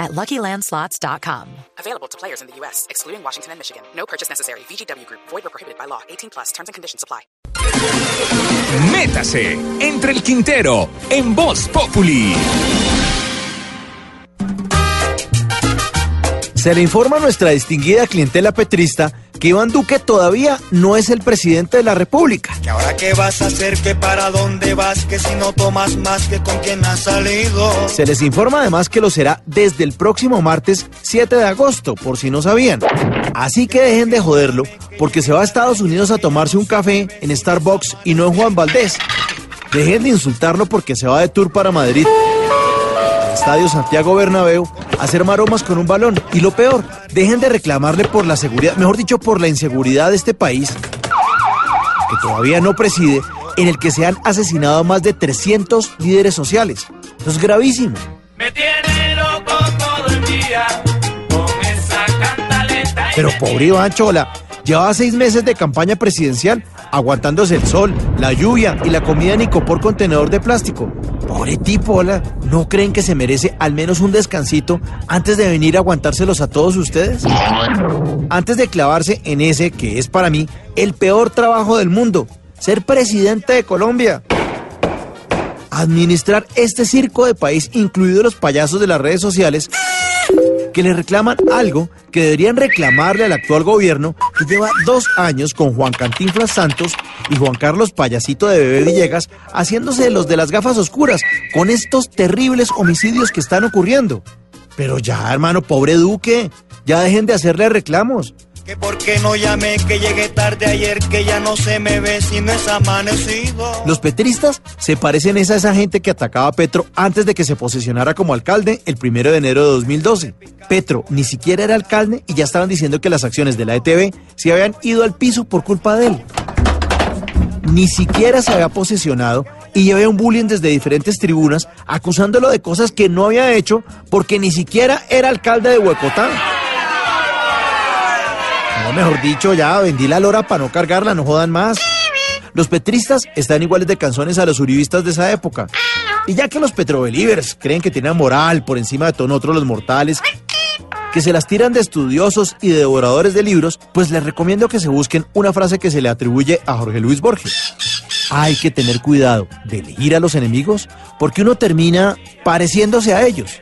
at LuckyLandSlots.com. Available to players in the U.S., excluding Washington and Michigan. No purchase necessary. VGW Group. Void or prohibited by law. 18 plus. Terms and conditions apply. Métase entre el Quintero en Voz Populi. Se le informa a nuestra distinguida clientela petrista que Iván Duque todavía no es el presidente de la República. ¿Que ahora qué vas a hacer? ¿Que para dónde vas? Que si no tomas más que con quién has salido. Se les informa además que lo será desde el próximo martes 7 de agosto, por si no sabían. Así que dejen de joderlo, porque se va a Estados Unidos a tomarse un café en Starbucks y no en Juan Valdés. Dejen de insultarlo porque se va de tour para Madrid. Estadio Santiago Bernabéu hacer maromas con un balón. Y lo peor, dejen de reclamarle por la seguridad, mejor dicho, por la inseguridad de este país, que todavía no preside, en el que se han asesinado más de 300 líderes sociales. Eso es gravísimo. Me tiene loco todo el día con esa cantaleta. y Pero pobre Iván Chola, llevaba seis meses de campaña presidencial aguantándose el sol, la lluvia y la comida en icopor contenedor de plástico. Pobre tipo, hola, ¿no creen que se merece al menos un descansito antes de venir a aguantárselos a todos ustedes? Antes de clavarse en ese que es para mí el peor trabajo del mundo, ser presidente de Colombia. Administrar este circo de país, incluidos los payasos de las redes sociales, que le reclaman algo que deberían reclamarle al actual gobierno que lleva dos años con Juan Cantinflas Santos y Juan Carlos Payasito de Bebé Villegas haciéndose los de las gafas oscuras con estos terribles homicidios que están ocurriendo. Pero ya, hermano, pobre Duque, ya dejen de hacerle reclamos. Que por qué no llamé, que llegué tarde ayer, que ya no se me ve si no es amanecido. Los petristas se parecen a esa gente que atacaba a Petro antes de que se posesionara como alcalde el primero de enero de 2012. Petro ni siquiera era alcalde y ya estaban diciendo que las acciones de la ETV se habían ido al piso por culpa de él. Ni siquiera se había posesionado y llevé un bullying desde diferentes tribunas acusándolo de cosas que no había hecho porque ni siquiera era alcalde de Huecotá. No, mejor dicho, ya vendí la lora para no cargarla, no jodan más. Los petristas están iguales de canzones a los uribistas de esa época. Y ya que los petrobelievers creen que tienen moral por encima de todos nosotros los mortales, que se las tiran de estudiosos y de devoradores de libros, pues les recomiendo que se busquen una frase que se le atribuye a Jorge Luis Borges. Hay que tener cuidado de elegir a los enemigos porque uno termina pareciéndose a ellos.